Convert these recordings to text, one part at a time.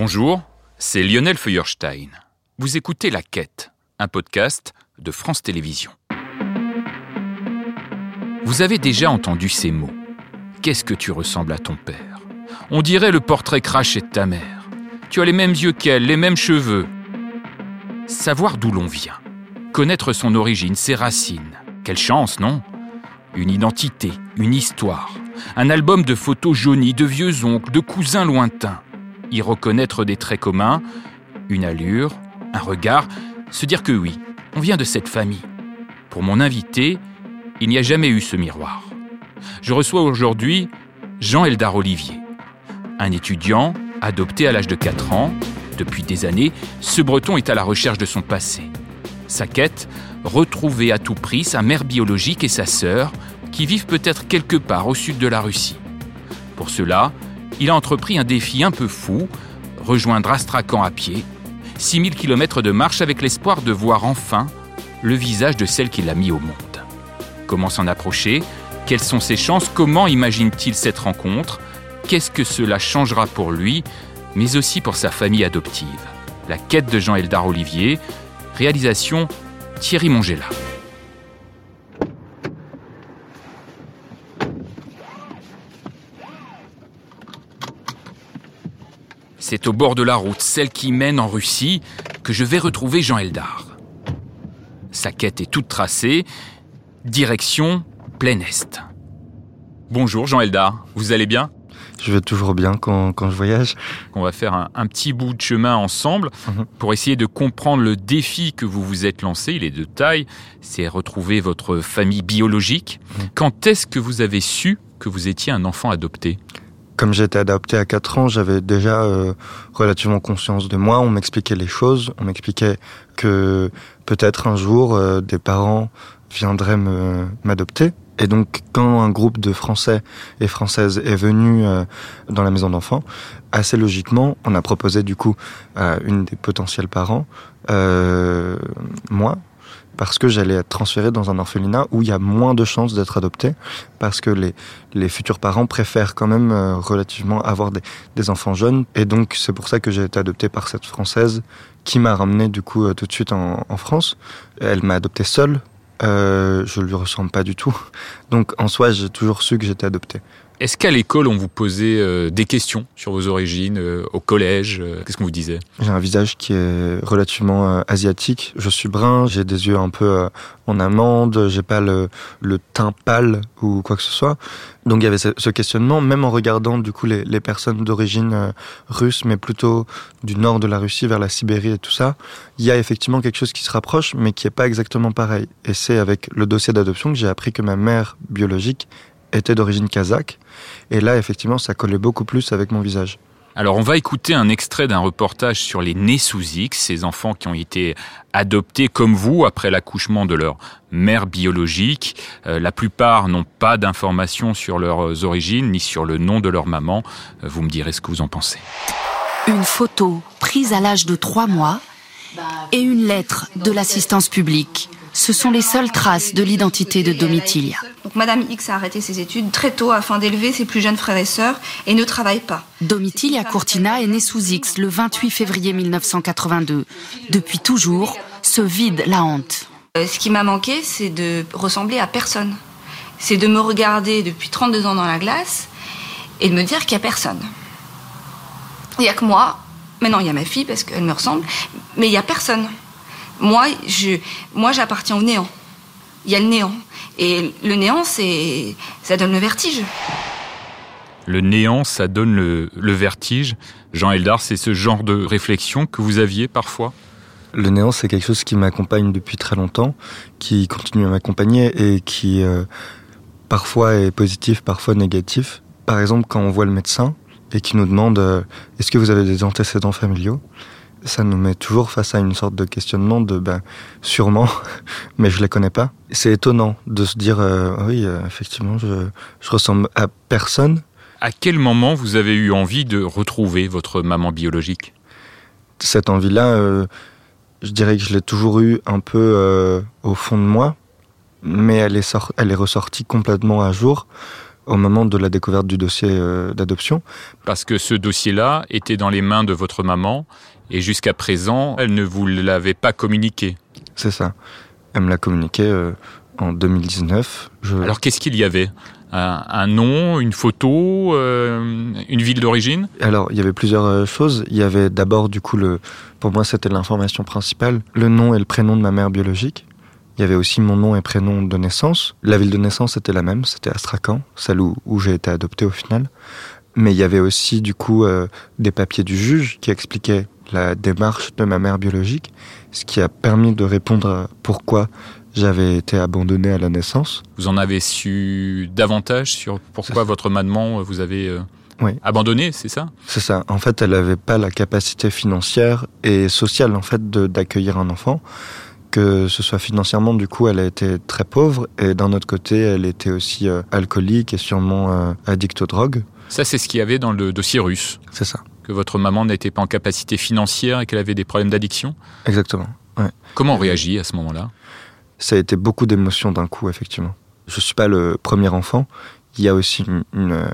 Bonjour, c'est Lionel Feuerstein. Vous écoutez La Quête, un podcast de France Télévisions. Vous avez déjà entendu ces mots. Qu'est-ce que tu ressembles à ton père? On dirait le portrait craché de ta mère. Tu as les mêmes yeux qu'elle, les mêmes cheveux. Savoir d'où l'on vient, connaître son origine, ses racines. Quelle chance, non? Une identité, une histoire, un album de photos jaunies de vieux oncles, de cousins lointains. Y reconnaître des traits communs, une allure, un regard, se dire que oui, on vient de cette famille. Pour mon invité, il n'y a jamais eu ce miroir. Je reçois aujourd'hui Jean Eldar Olivier, un étudiant adopté à l'âge de 4 ans. Depuis des années, ce breton est à la recherche de son passé. Sa quête, retrouver à tout prix sa mère biologique et sa sœur, qui vivent peut-être quelque part au sud de la Russie. Pour cela, il a entrepris un défi un peu fou, rejoindre Astrakhan à pied, 6000 km de marche avec l'espoir de voir enfin le visage de celle qui l'a mis au monde. Comment s'en approcher? Quelles sont ses chances? Comment imagine-t-il cette rencontre? Qu'est-ce que cela changera pour lui, mais aussi pour sa famille adoptive? La quête de Jean Eldar Olivier, réalisation Thierry Mongela. C'est au bord de la route, celle qui mène en Russie, que je vais retrouver Jean Eldar. Sa quête est toute tracée, direction plein Est. Bonjour Jean Eldar, vous allez bien? Je vais toujours bien quand, je voyage. On va faire un, petit bout de chemin ensemble mhm. pour essayer de comprendre le défi que vous vous êtes lancé. Il est de taille, c'est retrouver votre famille biologique. Mhm. Quand est-ce que vous avez su que vous étiez un enfant adopté? Comme j'étais adopté à 4 ans, j'avais déjà euh, relativement conscience de moi. On m'expliquait les choses. On m'expliquait que peut-être un jour, euh, des parents viendraient m'adopter. Et donc, quand un groupe de Français et Françaises est venu euh, dans la maison d'enfants, assez logiquement, on a proposé du coup à une des potentiels parents, moi, parce que j'allais être transféré dans un orphelinat où il y a moins de chances d'être adopté, parce que les, les futurs parents préfèrent quand même euh, relativement avoir des, des, enfants jeunes. Et donc c'est pour ça que j'ai été adopté par cette Française qui m'a ramené du coup euh, tout de suite en, en France. Elle m'a adopté seule. Euh, je lui ressemble pas du tout. Donc en soi, j'ai toujours su que j'étais adopté. Est-ce qu'à l'école, on vous posait euh, des questions sur vos origines, euh, au collège euh, Qu'est-ce qu'on vous disait? J'ai un visage qui est relativement asiatique. Je suis brun, j'ai des yeux un peu en amande, j'ai pas le, le, teint pâle ou quoi que ce soit. Donc il y avait ce, questionnement, même en regardant du coup les, les personnes d'origine russe, mais plutôt du nord de la Russie vers la Sibérie et tout ça. Il y a effectivement quelque chose qui se rapproche, mais qui est pas exactement pareil. Et c'est avec le dossier d'adoption que j'ai appris que ma mère biologique était d'origine kazakh. Et là, effectivement, ça collait beaucoup plus avec mon visage. Alors on va écouter un extrait d'un reportage sur les nés sous X, ces enfants qui ont été adoptés comme vous après l'accouchement de leur mère biologique. Euh, la plupart n'ont pas d'informations sur leurs origines ni sur le nom de leur maman. Euh, vous me direz ce que vous en pensez. Une photo prise à l'âge de trois mois et une lettre de l'assistance publique ce sont les seules traces de l'identité de Domitilia. Donc Madame X a arrêté ses études très tôt afin d'élever ses plus jeunes frères et sœurs et ne travaille pas. Domitilia Courtina est née sous X le 28 février 1982. Depuis toujours, ce vide la hante. Euh, ce qui m'a manqué, c'est de ressembler à personne. C'est de me regarder depuis 32 ans dans la glace et de me dire qu'il n'y a personne. Il n'y a que moi. Maintenant, il y a ma fille parce qu'elle me ressemble, mais il n'y a personne moi, je, moi, j'appartiens au néant. Il y a le néant. Et le néant, c'est, ça donne le vertige. Le néant, ça donne le, le vertige. Jean Eldar, c'est ce genre de réflexion que vous aviez parfois? Le néant, c'est quelque chose qui m'accompagne depuis très longtemps, qui continue à m'accompagner et qui euh, parfois est positif, parfois négatif. Par exemple, quand on voit le médecin et qui nous demande euh, est-ce que vous avez des antécédents familiaux? Ça nous met toujours face à une sorte de questionnement de ben sûrement, mais je les connais pas. C'est étonnant de se dire euh, oui euh, effectivement je je ressemble à personne. À quel moment vous avez eu envie de retrouver votre maman biologique? Cette envie-là, euh, je dirais que je l'ai toujours eu un peu au fond de moi, mais elle est elle est ressortie complètement à jour au moment de la découverte du dossier euh, d'adoption. Parce que ce dossier-là était dans les mains de votre maman et jusqu'à présent, elle ne vous l'avait pas communiqué. C'est ça. Elle me l'a communiqué euh, en 2019. Alors qu'est-ce qu'il y avait? Un, nom, une photo, euh, une ville d'origine? Alors, il y avait plusieurs choses. Il y avait d'abord, du coup, le, pour moi, c'était l'information principale, le nom et le prénom de ma mère biologique. Il y avait aussi mon nom et prénom de naissance. La ville de naissance était la même, c'était Astrakhan, celle où, j'ai été adopté au final. Mais il y avait aussi, du coup, des papiers du juge qui expliquaient la démarche de ma mère biologique, ce qui a permis de répondre à pourquoi j'avais été abandonné à la naissance. Vous en avez su davantage sur pourquoi votre maman vous avait euh, abandonné, c'est ça? C'est ça. En fait, elle n'avait pas la capacité financière et sociale en fait d'accueillir un enfant. Que ce soit financièrement, du coup, elle a été très pauvre et d'un autre côté, elle était aussi euh, alcoolique et sûrement euh, addict aux drogues. Ça, c'est ce qu'il y avait dans le dossier russe. C'est ça que votre maman n'était pas en capacité financière et qu'elle avait des problèmes d'addiction? Exactement. Comment on réagit à ce moment-là? Ça a été beaucoup d'émotions d'un coup, effectivement. Je ne suis pas le premier enfant. Il y a aussi une, une,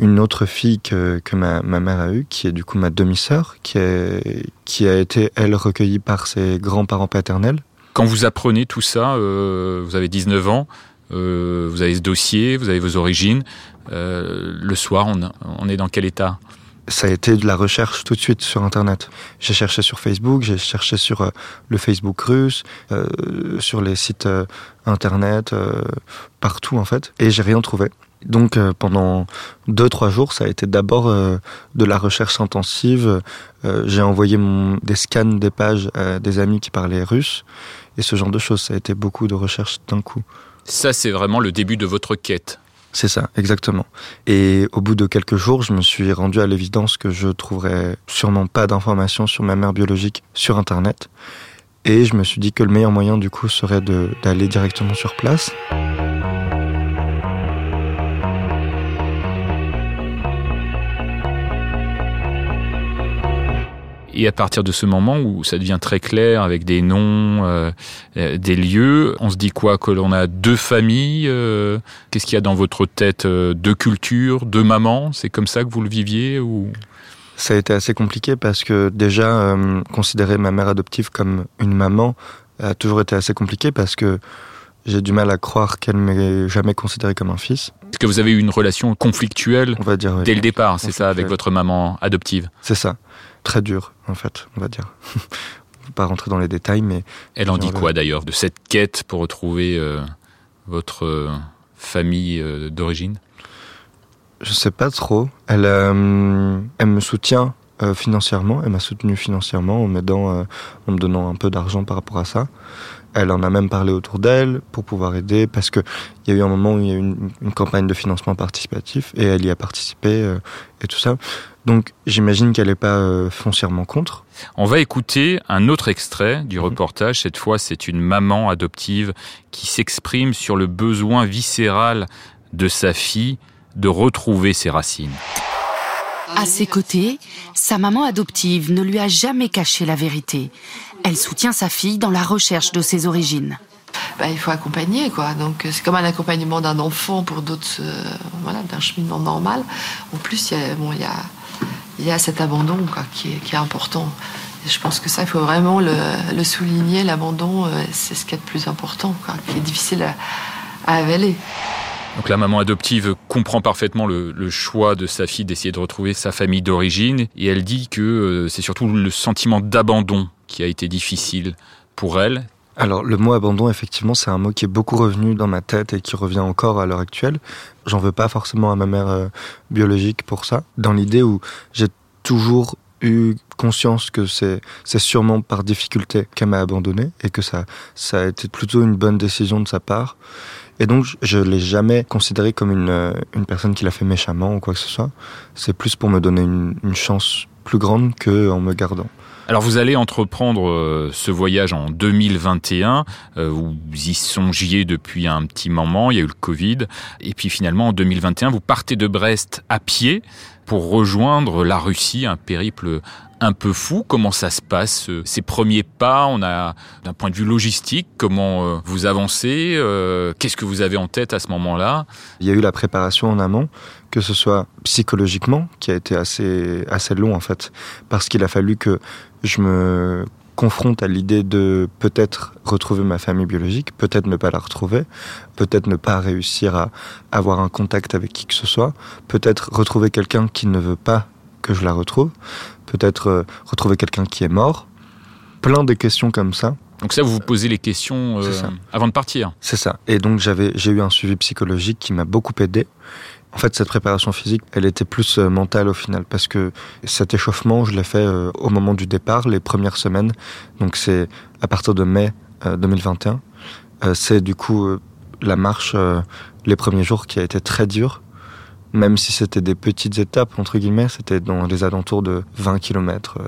autre fille que, que ma, ma, mère a eue, qui est du coup ma demi-sœur, qui, qui a été, elle, recueillie par ses grands-parents paternels. Quand vous apprenez tout ça, euh, vous avez 19 ans, euh, vous avez ce dossier, vous avez vos origines. Euh, le soir, on, on est dans quel état? Ça a été de la recherche tout de suite sur Internet. J'ai cherché sur Facebook, j'ai cherché sur euh, le Facebook russe, euh, sur les sites euh, Internet, partout en fait, et j'ai rien trouvé. Donc pendant deux trois jours, ça a été d'abord de la recherche intensive. j'ai envoyé mon, des scans des pages à des amis qui parlaient russe et ce genre de choses. Ça a été beaucoup de recherche d'un coup. Ça, c'est vraiment le début de votre quête. C'est ça, exactement. Et au bout de quelques jours, je me suis rendu à l'évidence que je trouverais sûrement pas d'informations sur ma mère biologique sur Internet. Et je me suis dit que le meilleur moyen du coup serait d'aller directement sur place. Et à partir de ce moment où ça devient très clair avec des noms, euh, euh, des lieux, on se dit quoi? Que l'on a deux familles euh, Qu'est-ce qu'il y a dans votre tête Deux cultures, deux mamans? C'est comme ça que vous le viviez ou? Ça a été assez compliqué parce que déjà, considérer ma mère adoptive comme une maman a toujours été assez compliqué parce que j'ai du mal à croire qu'elle m'ait jamais considéré comme un fils. Est-ce que vous avez eu une relation conflictuelle on va dire, dès le départ, c'est ça, avec votre maman adoptive. C'est ça très dur, en fait, on va dire. on va pas rentrer dans les détails, mais... Elle en dit quoi d'ailleurs, de cette quête pour retrouver euh, votre euh, famille euh, d'origine? Je sais pas trop. Elle, elle me soutient financièrement, elle m'a soutenu financièrement en m'aidant, en me donnant un peu d'argent par rapport à ça. Elle en a même parlé autour d'elle pour pouvoir aider parce que il y a eu un moment où il y a eu une, une campagne de financement participatif et elle y a participé et tout ça. Donc j'imagine qu'elle n'est pas euh, foncièrement contre. On va écouter un autre extrait du mhm. reportage. Cette fois, c'est une maman adoptive qui s'exprime sur le besoin viscéral de sa fille de retrouver ses racines. À ses côtés, sa maman adoptive ne lui a jamais caché la vérité. Elle soutient sa fille dans la recherche de ses origines. Bah, il faut accompagner, quoi. Donc c'est comme un accompagnement d'un enfant pour d'autres, euh, voilà, d'un cheminement normal. En plus, il y a, bon, il y a il y a cet abandon qui, est, important. je pense que ça, il faut vraiment le, souligner. L'abandon, euh, c'est ce qui est le plus important, qui est difficile à, avaler. Donc la maman adoptive comprend parfaitement le, choix de sa fille d'essayer de retrouver sa famille d'origine et elle dit que euh, c'est surtout le sentiment d'abandon qui a été difficile pour elle. Alors le mot abandon, effectivement, c'est un mot qui est beaucoup revenu dans ma tête et qui revient encore à l'heure actuelle. J'en veux pas forcément à ma mère euh, biologique pour ça, dans l'idée où j'ai toujours eu conscience que c'est sûrement par difficulté qu'elle m'a abandonné et que ça ça a été plutôt une bonne décision de sa part. Et donc je l'ai jamais considéré comme une euh, une personne qui l'a fait méchamment ou quoi que ce soit. C'est plus pour me donner une, une chance plus grande que en me gardant. Alors vous allez entreprendre euh, ce voyage en 2021, euh, vous y songiez depuis un petit moment, il y a eu le Covid, et puis finalement en 2021 vous partez de Brest à pied pour rejoindre la Russie, un périple un peu fou. Comment ça se passe euh, ces premiers pas? On a d'un point de vue logistique, comment euh, vous avancez euh, Qu'est-ce que vous avez en tête à ce moment-là? Il y a eu la préparation en amont, que ce soit psychologiquement, qui a été assez assez long en fait, parce qu'il a fallu que je me confronte à l'idée de peut-être retrouver ma famille biologique, peut-être ne pas la retrouver, peut-être ne pas réussir à avoir un contact avec qui que ce soit, peut-être retrouver quelqu'un qui ne veut pas que je la retrouve, peut-être euh, retrouver quelqu'un qui est mort. Plein de questions comme ça. Donc ça, vous vous posez les questions euh, avant de partir. C'est ça. Et donc j'avais, j'ai eu un suivi psychologique qui m'a beaucoup aidé. En fait, cette préparation physique, elle était plus euh, mentale au final, parce que cet échauffement, je l'ai fait au moment du départ, les premières semaines. Donc c'est à partir de mai 2021. c'est du coup la marche, les premiers jours, qui a été très dur même si c'était des petites étapes, entre guillemets, c'était dans les alentours de 20 km,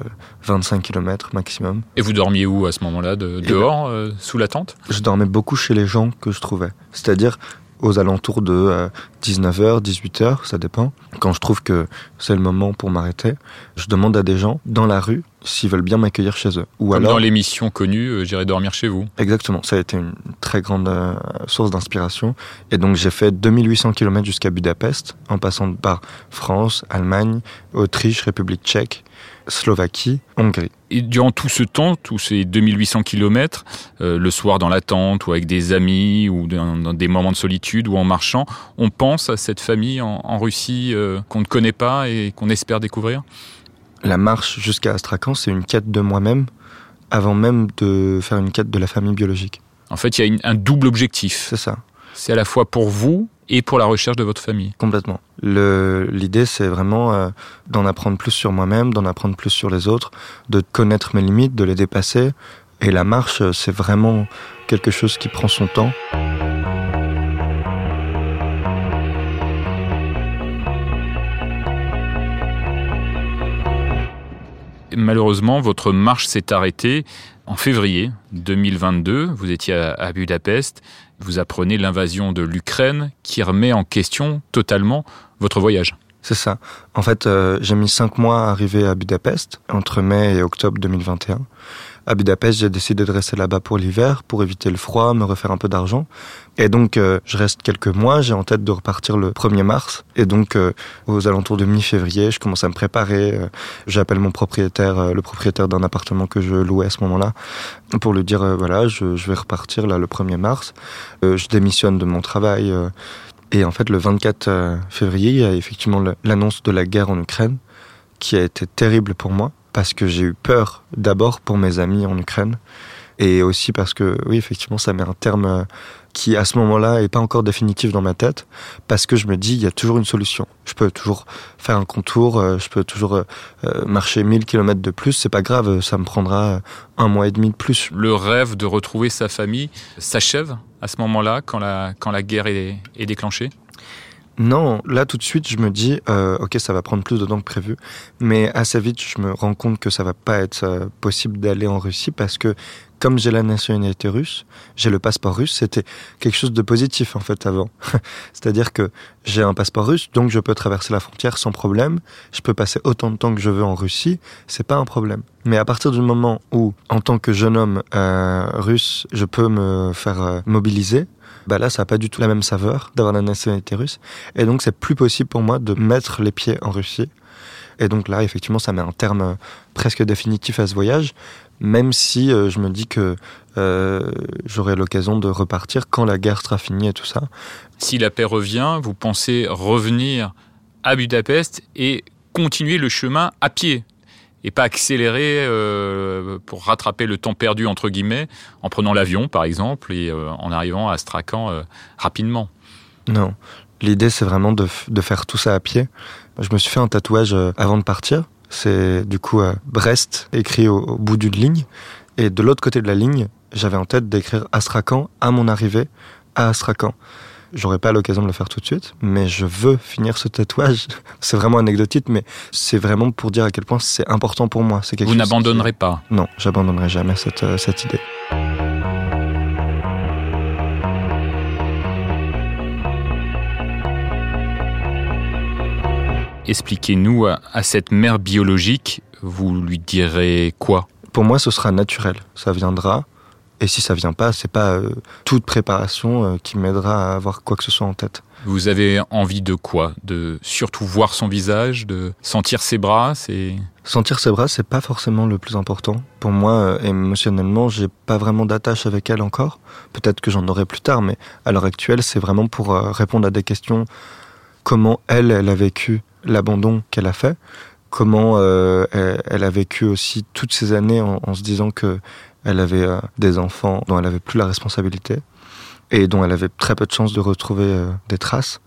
25 km maximum. Et vous dormiez où à ce moment-là de, Dehors, euh, sous la tente? Je dormais beaucoup chez les gens que je trouvais. C'est-à-dire aux alentours de 19h, euh, 18h, ça dépend. Quand je trouve que c'est le moment pour m'arrêter, je demande à des gens dans la rue s'ils veulent bien m'accueillir chez eux. Ou Comme alors dans l'émission connue, euh, j'irai dormir chez vous. Exactement, ça a été une très grande euh, source d'inspiration. Et donc j'ai fait 2800 km jusqu'à Budapest, en passant par France, Allemagne, Autriche, République tchèque. Slovaquie, Hongrie. Et durant tout ce temps, tous ces 2800 km, euh, le soir dans la tente ou avec des amis ou dans, des moments de solitude ou en marchant, on pense à cette famille en, Russie euh, qu'on ne connaît pas et qu'on espère découvrir? La marche jusqu'à Astrakhan, c'est une quête de moi-même avant même de faire une quête de la famille biologique. En fait, il y a un double objectif. C'est ça. C'est à la fois pour vous et pour la recherche de votre famille. Complètement. L'idée, c'est vraiment euh, d'en apprendre plus sur moi-même, d'en apprendre plus sur les autres, de connaître mes limites, de les dépasser. Et la marche, c'est vraiment quelque chose qui prend son temps. Malheureusement, votre marche s'est arrêtée en février 2022. Vous étiez à Budapest vous apprenez l'invasion de l'Ukraine qui remet en question totalement votre voyage. C'est ça. En fait, euh, j'ai mis cinq mois à arriver à Budapest, entre mai et octobre 2021. À Budapest, j'ai décidé de rester là-bas pour l'hiver, pour éviter le froid, me refaire un peu d'argent. Et donc, euh, je reste quelques mois. J'ai en tête de repartir le 1er mars. Et donc, euh, aux alentours de mi-février, je commence à me préparer. J'appelle mon propriétaire, le propriétaire d'un appartement que je louais à ce moment-là, pour lui dire, voilà, je, je, vais repartir là le 1er mars. je démissionne de mon travail et en fait, le 24 euh, février, il y a effectivement l'annonce de la guerre en Ukraine, qui a été terrible pour moi, parce que j'ai eu peur d'abord pour mes amis en Ukraine, et aussi parce que, oui, effectivement, ça met un terme euh, qui, à ce moment-là, est pas encore définitif dans ma tête, parce que je me dis, il y a toujours une solution. Je peux toujours faire un contour, euh, je peux toujours marcher 1000 km de plus, c'est pas grave, ça me prendra un mois et demi de plus. Le rêve de retrouver sa famille s'achève à ce moment-là, quand la, quand la guerre est déclenchée? Non, là tout de suite je me dis euh, ok ça va prendre plus de temps que prévu, mais assez vite je me rends compte que ça va pas être euh, possible d'aller en Russie parce que comme j'ai la nationalité russe, j'ai le passeport russe, c'était quelque chose de positif en fait avant. C'est-à-dire que j'ai un passeport russe, donc je peux traverser la frontière sans problème, je peux passer autant de temps que je veux en Russie, c'est pas un problème. Mais à partir du moment où, en tant que jeune homme euh, russe, je peux me faire euh, mobiliser, bah là, ça n'a pas du tout la même saveur d'avoir la nationalité russe. Et donc, c'est plus possible pour moi de mettre les pieds en Russie. Et donc là, effectivement, ça met un terme euh, presque définitif à ce voyage, même si euh, je me dis que euh, j'aurai l'occasion de repartir quand la guerre sera finie et tout ça. Si la paix revient, vous pensez revenir à Budapest et continuer le chemin à pied et pas accélérer euh, pour rattraper le temps perdu entre guillemets en prenant l'avion par exemple et en arrivant à Astrakhan rapidement. Non, l'idée c'est vraiment de, faire tout ça à pied. Je me suis fait un tatouage avant de partir c'est du coup Brest écrit au, bout d'une ligne. Et de l'autre côté de la ligne, j'avais en tête d'écrire Astrakhan à mon arrivée à Astrakhan. J'aurais pas l'occasion de le faire tout de suite, mais je veux finir ce tatouage. C'est vraiment anecdotique, mais c'est vraiment pour dire à quel point c'est important pour moi. C'est Vous n'abandonnerez pas Non, j'abandonnerai jamais cette, euh, cette idée. Expliquez-nous, à cette mère biologique, vous lui direz quoi? Pour moi, ce sera naturel. Ça viendra. Et si ça vient pas, c'est pas euh, toute préparation euh, qui m'aidera à avoir quoi que ce soit en tête. Vous avez envie de quoi? De surtout voir son visage, de sentir ses bras, c'est sentir ses bras, c'est pas forcément le plus important. Pour moi, euh, émotionnellement, j'ai pas vraiment d'attache avec elle encore. Peut-être que j'en aurai plus tard, mais à l'heure actuelle, c'est vraiment pour répondre à des questions. Comment elle, elle a vécu l'abandon qu'elle a fait? Comment elle, a vécu aussi toutes ces années en, en se disant que elle avait euh, des enfants dont elle avait plus la responsabilité et dont elle avait très peu de chances de retrouver euh, des traces.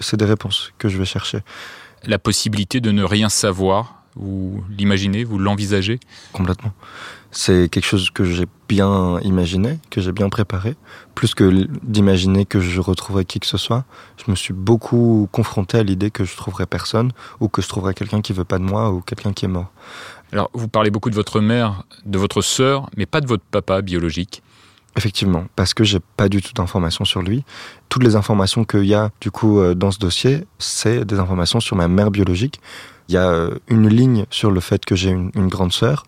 C'est des réponses que je vais chercher. La possibilité de ne rien savoir, vous l'imaginez, vous l'envisagez? Complètement. C'est quelque chose que j'ai bien imaginé, que j'ai bien préparé. Plus que d'imaginer que je retrouverais qui que ce soit, je me suis beaucoup confronté à l'idée que je trouverais personne, ou que je trouverais quelqu'un qui veut pas de moi, ou quelqu'un qui est mort. Alors, vous parlez beaucoup de votre mère, de votre sœur, mais pas de votre papa biologique. Effectivement, parce que j'ai pas du tout d'informations sur lui. Toutes les informations qu'il y a du coup euh, dans ce dossier, c'est des informations sur ma mère biologique. Il y a euh, une ligne sur le fait que j'ai une, grande sœur,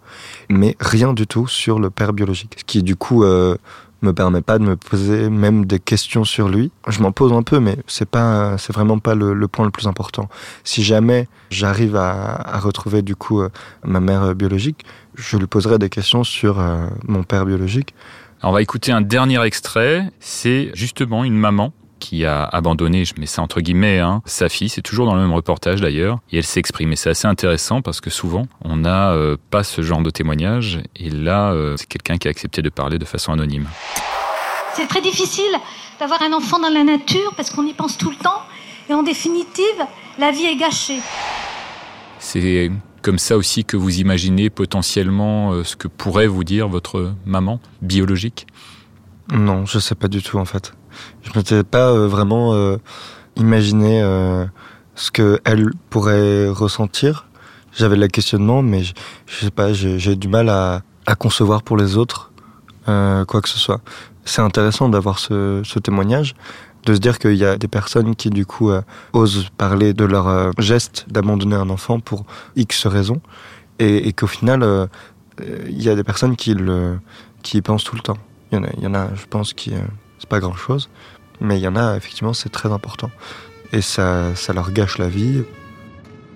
mais rien du tout sur le père biologique. Ce qui du coup euh, me permet pas de me poser même des questions sur lui. Je m'en pose un peu, mais c'est pas, c'est vraiment pas le, point le plus important. Si jamais j'arrive à, retrouver du coup euh, ma mère biologique, je lui poserai des questions sur euh, mon père biologique. on va écouter un dernier extrait. C'est justement une maman qui a abandonné, je mets ça entre guillemets, hein, sa fille. C'est toujours dans le même reportage d'ailleurs. Et elle s'exprime. Et c'est assez intéressant parce que souvent, on n'a euh, pas ce genre de témoignage. Et là, euh, c'est quelqu'un qui a accepté de parler de façon anonyme. C'est très difficile d'avoir un enfant dans la nature parce qu'on y pense tout le temps. Et en définitive, la vie est gâchée. C'est comme ça aussi que vous imaginez potentiellement euh, ce que pourrait vous dire votre maman biologique? Non, je sais pas du tout en fait. Je ne m'étais pas euh, vraiment euh, imaginé euh, ce qu'elle pourrait ressentir. J'avais le questionnement, mais je, sais pas, j'ai du mal à, concevoir pour les autres quoi que ce soit. C'est intéressant d'avoir ce, témoignage, de se dire qu'il y a des personnes qui du coup osent parler de leur geste d'abandonner un enfant pour X raisons, et, qu'au final, il y a des personnes qui, y pensent tout le temps. Il y en a je pense, qui c'est pas grand chose, mais il y en a, effectivement, c'est très important. Et ça, ça leur gâche la vie.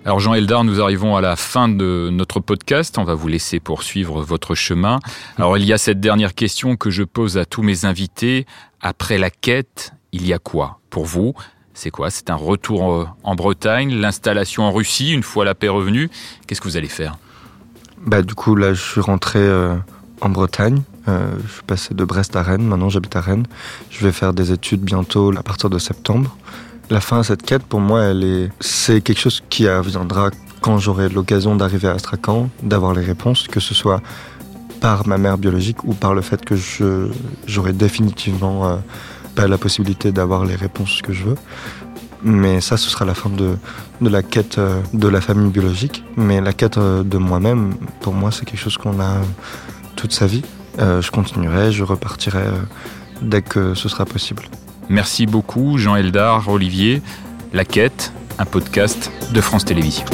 Alors Jean Eldar, nous arrivons à la fin de notre podcast. On va vous laisser poursuivre votre chemin. Alors il y a cette dernière question que je pose à tous mes invités. Après la quête, il y a quoi pour vous? C'est quoi? C'est un retour euh, en Bretagne, l'installation en Russie une fois la paix revenue? Qu'est-ce que vous allez faire? Bah du coup là, je suis rentré euh, en Bretagne. Euh, je suis passé de Brest à Rennes, maintenant j'habite à Rennes. Je vais faire des études bientôt à partir de septembre. La fin à cette quête, pour moi, elle est, c'est quelque chose qui viendra quand j'aurai l'occasion d'arriver à Astrakhan, d'avoir les réponses, que ce soit par ma mère biologique ou par le fait que j'aurai définitivement euh, pas la possibilité d'avoir les réponses que je veux. Mais ça, ce sera la fin de, de la quête euh, de la famille biologique. Mais la quête de moi-même, pour moi, c'est quelque chose qu'on a toute sa vie. Euh, je continuerai, je repartirai euh, dès que ce sera possible. Merci beaucoup Jean Eldar, Olivier. La Quête, un podcast de France Télévisions.